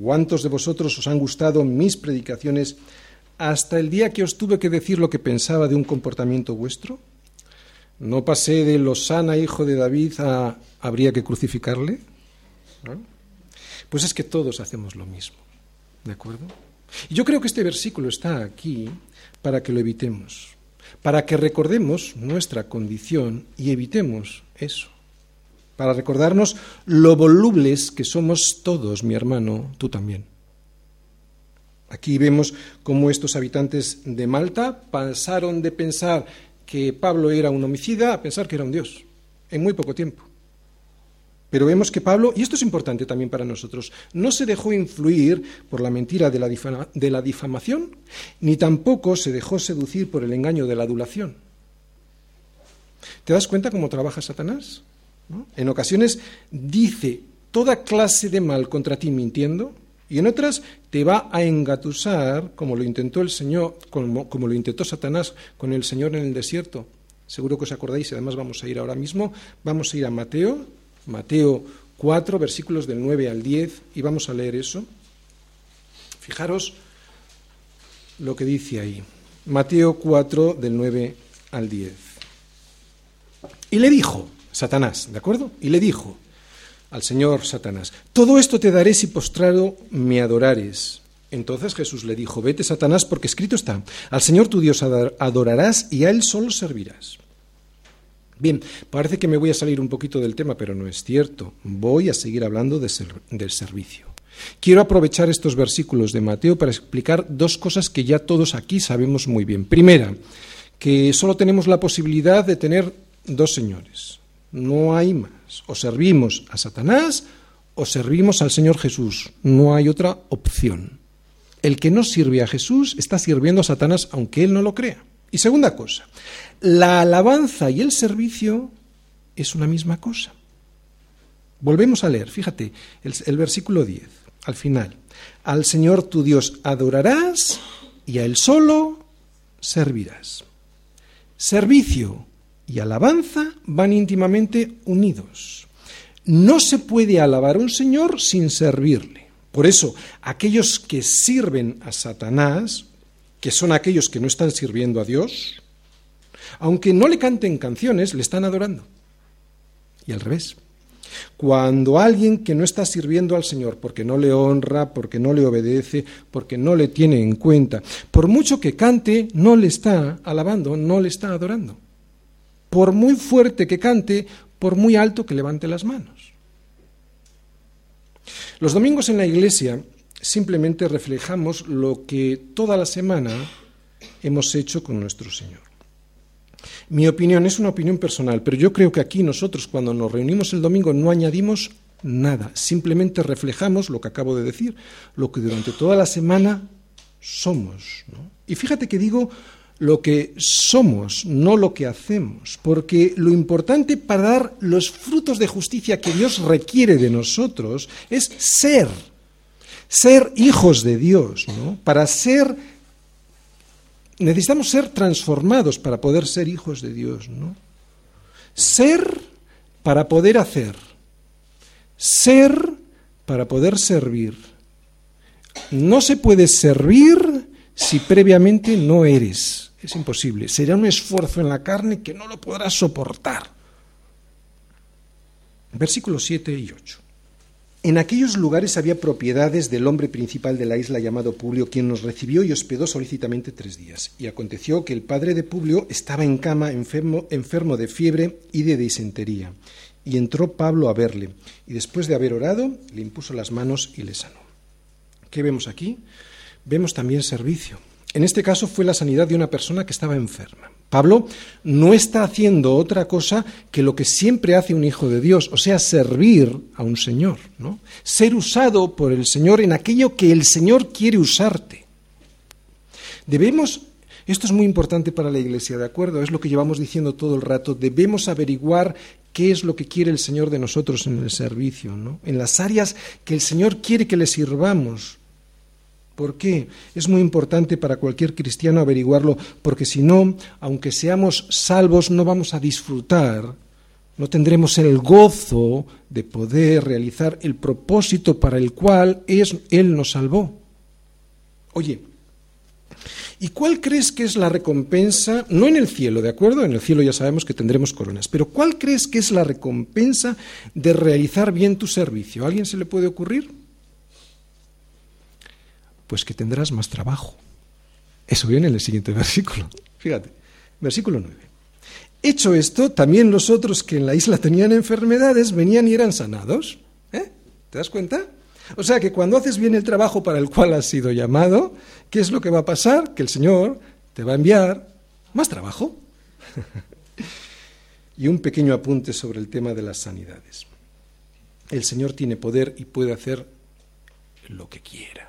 ¿Cuántos de vosotros os han gustado mis predicaciones hasta el día que os tuve que decir lo que pensaba de un comportamiento vuestro? ¿No pasé de Losana, hijo de David, a habría que crucificarle? Pues es que todos hacemos lo mismo. ¿De acuerdo? Y yo creo que este versículo está aquí para que lo evitemos, para que recordemos nuestra condición y evitemos eso, para recordarnos lo volubles que somos todos, mi hermano, tú también. Aquí vemos cómo estos habitantes de Malta pasaron de pensar que Pablo era un homicida a pensar que era un dios, en muy poco tiempo. Pero vemos que Pablo, y esto es importante también para nosotros, no se dejó influir por la mentira de la, difamación, ni tampoco se dejó seducir por el engaño de la adulación. ¿Te das cuenta cómo trabaja Satanás? En ocasiones dice toda clase de mal contra ti mintiendo, y en otras te va a engatusar, como lo intentó el Señor, como, como lo intentó Satanás con el Señor en el desierto. Seguro que os acordáis, y además vamos a ir ahora mismo, vamos a ir a Mateo, Mateo 4, versículos del 9 al 10, y vamos a leer eso. Fijaros lo que dice ahí. Mateo 4, del 9 al 10. Y le dijo, Satanás, ¿de acuerdo? Y le dijo al Señor Satanás, todo esto te daré si postrado me adorares. Entonces Jesús le dijo, vete Satanás, porque escrito está, al Señor tu Dios adorarás y a Él solo servirás. Bien, parece que me voy a salir un poquito del tema, pero no es cierto. Voy a seguir hablando del servicio. Quiero aprovechar estos versículos de Mateo para explicar dos cosas que ya todos aquí sabemos muy bien. Primera, que solo tenemos la posibilidad de tener dos señores. No hay más. O servimos a Satanás o servimos al Señor Jesús. No hay otra opción. El que no sirve a Jesús está sirviendo a Satanás aunque él no lo crea. Y segunda cosa, la alabanza y el servicio es una misma cosa. Volvemos a leer, fíjate, el, versículo 10, al final. Al Señor tu Dios adorarás y a Él solo servirás. Servicio y alabanza van íntimamente unidos. No se puede alabar a un Señor sin servirle. Por eso, aquellos que sirven a Satanás, que son aquellos que no están sirviendo a Dios, aunque no le canten canciones, le están adorando. Y al revés. Cuando alguien que no está sirviendo al Señor porque no le honra, porque no le obedece, porque no le tiene en cuenta, por mucho que cante, no le está alabando, no le está adorando. Por muy fuerte que cante, por muy alto que levante las manos. Los domingos en la iglesia simplemente reflejamos lo que toda la semana hemos hecho con nuestro Señor. Mi opinión es una opinión personal, pero yo creo que aquí nosotros cuando nos reunimos el domingo no añadimos nada, simplemente reflejamos lo que acabo de decir, lo que durante toda la semana somos. Y fíjate que digo lo que somos, no lo que hacemos, porque lo importante para dar los frutos de justicia que Dios requiere de nosotros es ser ser hijos de Dios. Para ser necesitamos ser transformados para poder ser hijos de Dios, ¿no? Ser para poder hacer. Ser para poder servir. No se puede servir si previamente no eres. Es imposible. Será un esfuerzo en la carne que no lo podrás soportar. Versículos 7 y 8. En aquellos lugares había propiedades del hombre principal de la isla llamado Publio, quien nos recibió y hospedó solícitamente tres días. Y aconteció que el padre de Publio estaba en cama enfermo, enfermo de fiebre y de disentería. Y entró Pablo a verle, y después de haber orado, le impuso las manos y le sanó. ¿Qué vemos aquí? Vemos también servicio. En este caso fue la sanidad de una persona que estaba enferma. Pablo no está haciendo otra cosa que lo que siempre hace un hijo de Dios, o sea, servir a un Señor, ¿no? Ser usado por el Señor en aquello que el Señor quiere usarte. Debemos, esto es muy importante para la Iglesia, ¿de acuerdo? Es lo que llevamos diciendo todo el rato, debemos averiguar qué es lo que quiere el Señor de nosotros en el servicio, ¿no? En las áreas que el Señor quiere que le sirvamos. ¿Por qué? Es muy importante para cualquier cristiano averiguarlo, porque si no, aunque seamos salvos, no vamos a disfrutar, no tendremos el gozo de poder realizar el propósito para el cual Él nos salvó. Oye, ¿y cuál crees que es la recompensa? No en el cielo, ¿de acuerdo? En el cielo ya sabemos que tendremos coronas, pero ¿cuál crees que es la recompensa de realizar bien tu servicio? ¿A alguien se le puede ocurrir? Pues que tendrás más trabajo. Eso viene en el siguiente versículo. Fíjate, versículo 9. Hecho esto, también los otros que en la isla tenían enfermedades venían y eran sanados. ¿Eh? ¿Te das cuenta? O sea que cuando haces bien el trabajo para el cual has sido llamado, ¿qué es lo que va a pasar? Que el Señor te va a enviar más trabajo. y un pequeño apunte sobre el tema de las sanidades. el Señor tiene poder y puede hacer lo que quiera.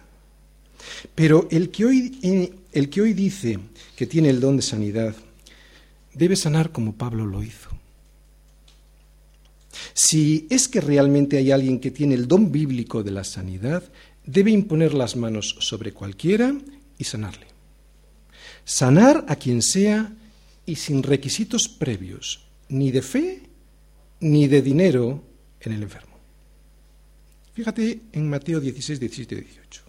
Pero el que hoy, el que hoy dice que tiene el don de sanidad debe sanar como Pablo lo hizo. Si es que realmente hay alguien que tiene el don bíblico de la sanidad, debe imponer las manos sobre cualquiera y sanarle. Sanar a quien sea y sin requisitos previos, ni de fe ni de dinero en el enfermo. Fíjate en Mateo 16, 17 y 18.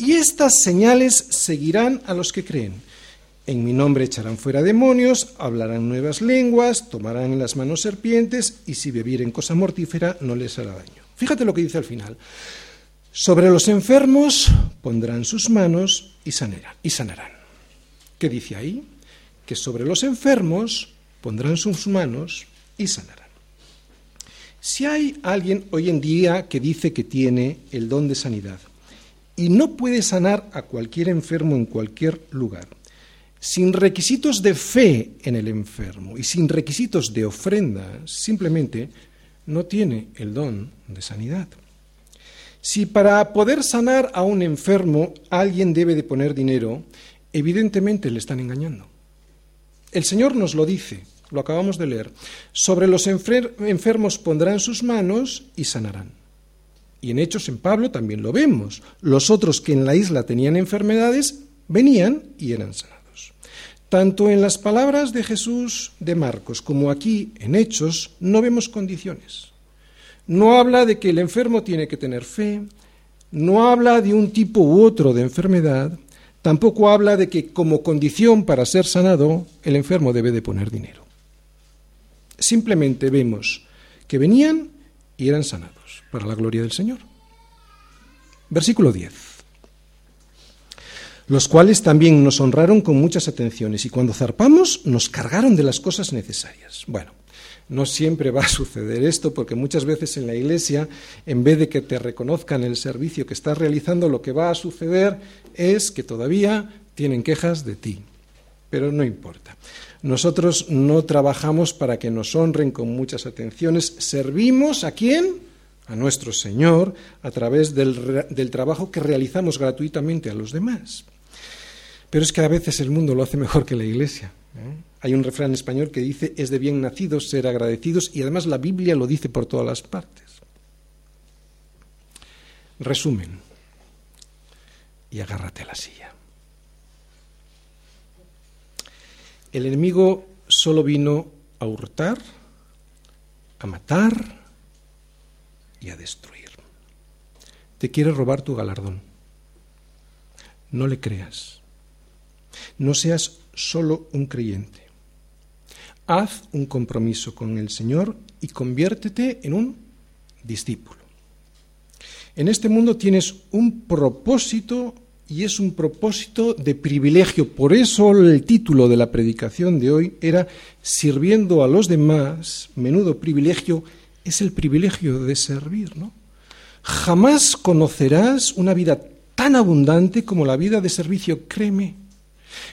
Y estas señales seguirán a los que creen. En mi nombre echarán fuera demonios, hablarán nuevas lenguas, tomarán en las manos serpientes, y si bebieren cosa mortífera no les hará daño. Fíjate lo que dice al final. Sobre los enfermos pondrán sus manos y, y sanarán. ¿Qué dice ahí? Que sobre los enfermos pondrán sus manos y sanarán. Si hay alguien hoy en día que dice que tiene el don de sanidad y no puede sanar a cualquier enfermo en cualquier lugar, sin requisitos de fe en el enfermo y sin requisitos de ofrenda, simplemente no tiene el don de sanidad. Si para poder sanar a un enfermo alguien debe de poner dinero, evidentemente le están engañando. El Señor nos lo dice, lo acabamos de leer. Sobre los enfermos pondrán sus manos y sanarán. Y en Hechos en Pablo también lo vemos. Los otros que en la isla tenían enfermedades venían y eran sanados. Tanto en las palabras de Jesús de Marcos como aquí en Hechos no vemos condiciones. No habla de que el enfermo tiene que tener fe, no habla de un tipo u otro de enfermedad, tampoco habla de que como condición para ser sanado el enfermo debe de poner dinero. Simplemente vemos que venían y eran sanados para la gloria del Señor. Versículo 10. Los cuales también nos honraron con muchas atenciones y cuando zarpamos nos cargaron de las cosas necesarias. Bueno, no siempre va a suceder esto, porque muchas veces en la iglesia, en vez de que te reconozcan el servicio que estás realizando, lo que va a suceder es que todavía tienen quejas de ti. Pero no importa. Nosotros no trabajamos para que nos honren con muchas atenciones. Servimos a quién? A nuestro Señor a través del, trabajo que realizamos gratuitamente a los demás. Pero es que a veces el mundo lo hace mejor que la iglesia. ¿eh? Hay un refrán español que dice, es de bien nacidos ser agradecidos y además la Biblia lo dice por todas las partes. Resumen, y agárrate a la silla. El enemigo solo vino a hurtar, a matar y a destruir. Te quiere robar tu galardón. No le creas. No seas solo un creyente. Haz un compromiso con el Señor y conviértete en un discípulo. En este mundo tienes un propósito y es un propósito de privilegio. Por eso el título de la predicación de hoy era Sirviendo a los demás, menudo privilegio, es el privilegio de servir, ¿no? Jamás conocerás una vida tan abundante como la vida de servicio, créeme.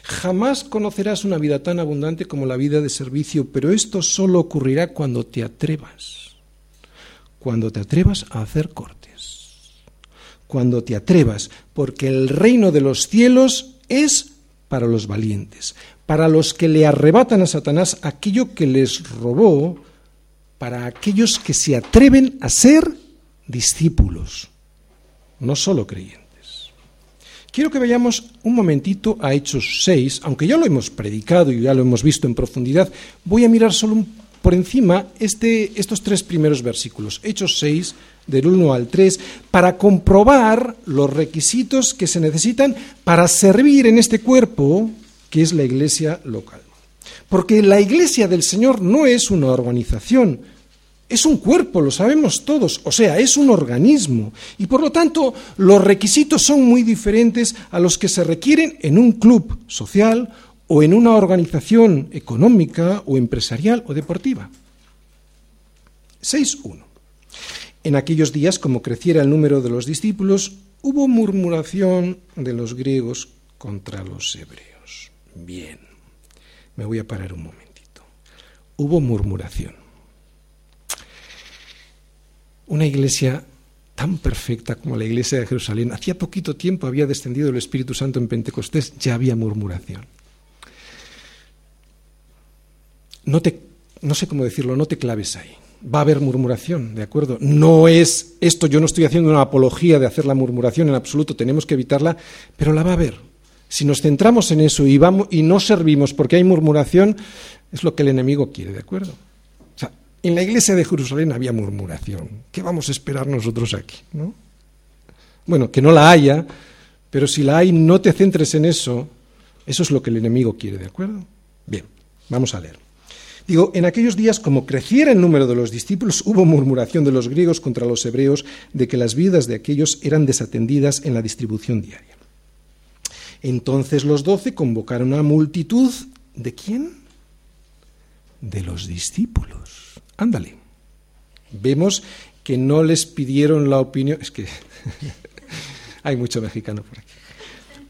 Jamás conocerás una vida tan abundante como la vida de servicio, pero esto solo ocurrirá cuando te atrevas, cuando te atrevas a hacer cortes, cuando te atrevas, porque el reino de los cielos es para los valientes, para los que le arrebatan a Satanás aquello que les robó, para aquellos que se atreven a ser discípulos, no solo creyentes. Quiero que vayamos un momentito a Hechos 6, aunque ya lo hemos predicado y ya lo hemos visto en profundidad, voy a mirar solo por encima este, estos tres primeros versículos, Hechos 6, del 1 al 3, para comprobar los requisitos que se necesitan para servir en este cuerpo que es la iglesia local. Porque la iglesia del Señor no es una organización, es un cuerpo, lo sabemos todos, o sea, es un organismo. Y por lo tanto, los requisitos son muy diferentes a los que se requieren en un club social o en una organización económica o empresarial o deportiva. 6.1. En aquellos días, como creciera el número de los discípulos, hubo murmuración de los griegos contra los hebreos. Bien, me voy a parar un momentito. Hubo murmuración. una iglesia tan perfecta como la iglesia de Jerusalén. Hacía poquito tiempo había descendido el Espíritu Santo en Pentecostés, ya había murmuración. No, te, no sé cómo decirlo, no te claves ahí. Va a haber murmuración, ¿de acuerdo? No es esto, yo no estoy haciendo una apología de hacer la murmuración en absoluto, tenemos que evitarla, pero la va a haber. Si nos centramos en eso y, vamos, y no servimos porque hay murmuración, es lo que el enemigo quiere, ¿de acuerdo? En la iglesia de Jerusalén había murmuración. ¿Qué vamos a esperar nosotros aquí? ¿no? Bueno, que no la haya, pero si la hay, no te centres en eso. Eso es lo que el enemigo quiere, ¿de acuerdo? Bien, vamos a leer. Digo, en aquellos días, como creciera el número de los discípulos, hubo murmuración de los griegos contra los hebreos de que las vidas de aquellos eran desatendidas en la distribución diaria. Entonces los doce convocaron a multitud. ¿De quién? De los discípulos ándale. Vemos que no les pidieron la opinión, es que hay mucho mexicano por aquí.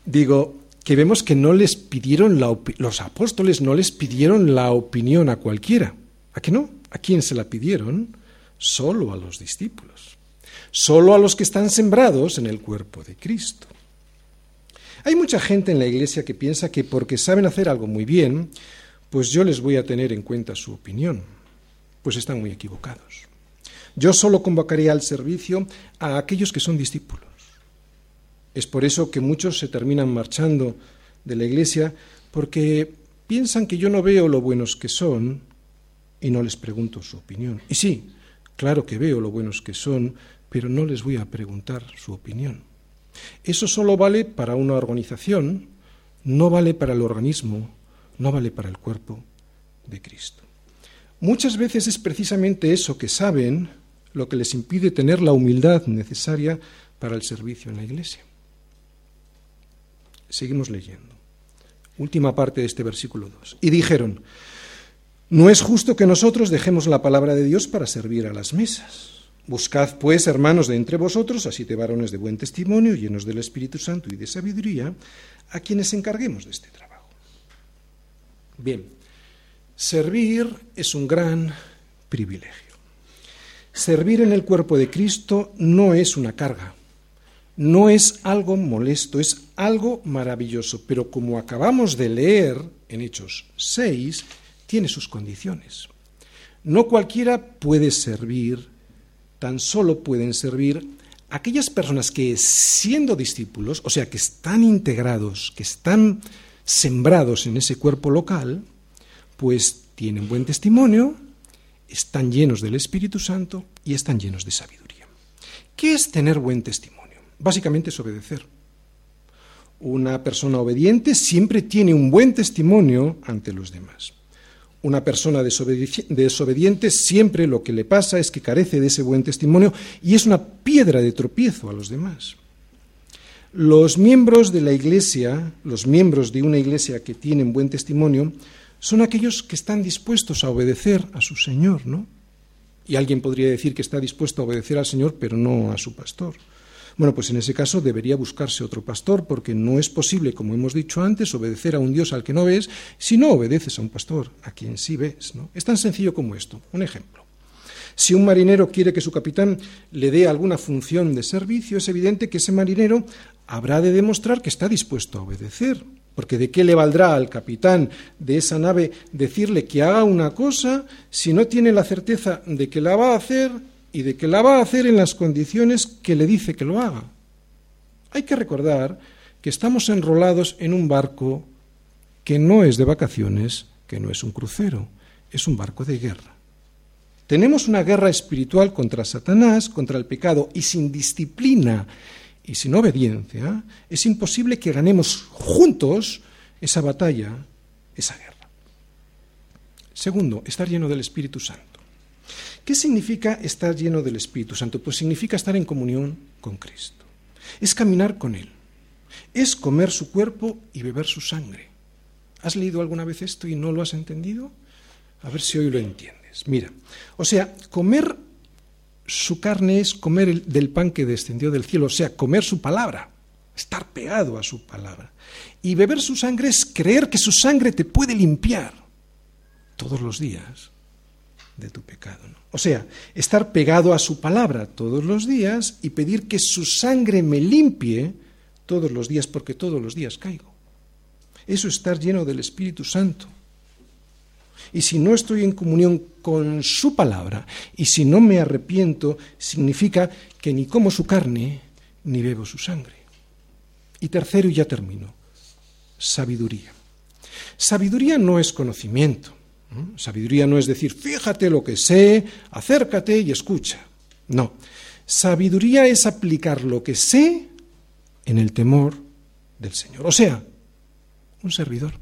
Digo, que vemos que no les pidieron la los apóstoles no les pidieron la opinión a cualquiera. ¿A qué no? ¿A quién se la pidieron? Solo a los discípulos. Solo a los que están sembrados en el cuerpo de Cristo. Hay mucha gente en la iglesia que piensa que porque saben hacer algo muy bien, pues yo les voy a tener en cuenta su opinión pues están muy equivocados. Yo solo convocaría al servicio a aquellos que son discípulos. Es por eso que muchos se terminan marchando de la iglesia porque piensan que yo no veo lo buenos que son y no les pregunto su opinión. Y sí, claro que veo lo buenos que son, pero no les voy a preguntar su opinión. Eso solo vale para una organización, no vale para el organismo, no vale para el cuerpo de Cristo. Muchas veces es precisamente eso que saben lo que les impide tener la humildad necesaria para el servicio en la iglesia. Seguimos leyendo. Última parte de este versículo 2. Y dijeron, no es justo que nosotros dejemos la palabra de Dios para servir a las mesas. Buscad, pues, hermanos de entre vosotros, a siete varones de buen testimonio, llenos del Espíritu Santo y de sabiduría, a quienes encarguemos de este trabajo. Bien, Servir es un gran privilegio. Servir en el cuerpo de Cristo no es una carga, no es algo molesto, es algo maravilloso, pero como acabamos de leer en Hechos 6, tiene sus condiciones. No cualquiera puede servir, tan solo pueden servir aquellas personas que siendo discípulos, o sea, que están integrados, que están sembrados en ese cuerpo local, pues tienen buen testimonio, están llenos del Espíritu Santo y están llenos de sabiduría. ¿Qué es tener buen testimonio? Básicamente es obedecer. Una persona obediente siempre tiene un buen testimonio ante los demás. Una persona desobediente siempre lo que le pasa es que carece de ese buen testimonio y es una piedra de tropiezo a los demás. Los miembros de la iglesia, los miembros de una iglesia que tienen buen testimonio, son aquellos que están dispuestos a obedecer a su Señor, ¿no? Y alguien podría decir que está dispuesto a obedecer al Señor, pero no a su pastor. Bueno, pues en ese caso debería buscarse otro pastor, porque no es posible, como hemos dicho antes, obedecer a un Dios al que no ves si no obedeces a un pastor, a quien sí ves. Es tan sencillo como esto. Un ejemplo. Si un marinero quiere que su capitán le dé alguna función de servicio, es evidente que ese marinero habrá de demostrar que está dispuesto a obedecer, porque ¿de qué le valdrá al capitán de esa nave decirle que haga una cosa si no tiene la certeza de que la va a hacer y de que la va a hacer en las condiciones que le dice que lo haga? Hay que recordar que estamos enrolados en un barco que no es de vacaciones, que no es un crucero, es un barco de guerra. Tenemos una guerra espiritual contra Satanás, contra el pecado, y sin disciplina y sin obediencia, es imposible que ganemos juntos esa batalla, esa guerra. Segundo, estar lleno del Espíritu Santo. ¿Qué significa estar lleno del Espíritu Santo? Pues significa estar en comunión con Cristo. Es caminar con Él. Es comer su cuerpo y beber su sangre. ¿Has leído alguna vez esto y no lo has entendido? A ver si hoy lo entiendes. Mira, o sea, comer su carne es comer del pan que descendió del cielo, o sea, comer su palabra, estar pegado a su palabra. Y beber su sangre es creer que su sangre te puede limpiar todos los días de tu pecado. O sea, estar pegado a su palabra todos los días y pedir que su sangre me limpie todos los días, porque todos los días caigo. Eso es estar lleno del Espíritu Santo. Y si no estoy en comunión con su palabra y si no me arrepiento, significa que ni como su carne ni bebo su sangre. Y tercero, y ya termino, sabiduría. Sabiduría no es conocimiento. Sabiduría no es decir, fíjate lo que sé, acércate y escucha. No. Sabiduría es aplicar lo que sé en el temor del Señor. O sea, un servidor.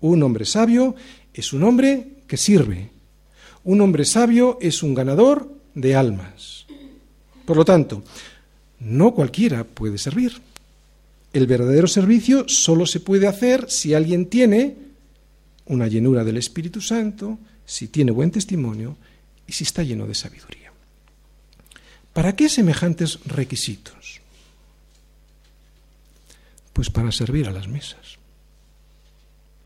Un hombre sabio es un hombre que sirve. Un hombre sabio es un ganador de almas. Por lo tanto, no cualquiera puede servir. El verdadero servicio solo se puede hacer si alguien tiene una llenura del Espíritu Santo, si tiene buen testimonio y si está lleno de sabiduría. ¿Para qué semejantes requisitos? Pues para servir a las mesas.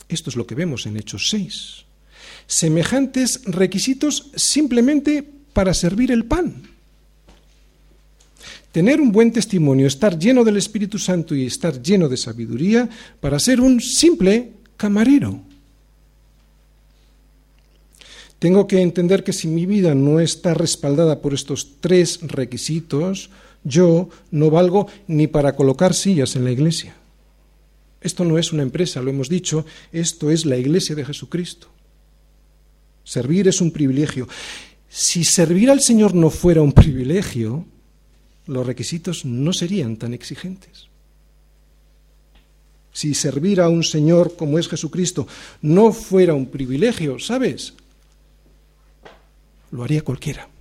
Esto es lo que vemos en Hechos 6. Semejantes requisitos simplemente para servir el pan. Tener un buen testimonio, estar lleno del Espíritu Santo y estar lleno de sabiduría para ser un simple camarero. Tengo que entender que si mi vida no está respaldada por estos tres requisitos, yo no valgo ni para colocar sillas en la iglesia. Esto no es una empresa, lo hemos dicho, esto es la iglesia de Jesucristo. Servir es un privilegio. Si servir al Señor no fuera un privilegio, los requisitos no serían tan exigentes. Si servir a un Señor como es Jesucristo no fuera un privilegio, ¿sabes? Lo haría cualquiera.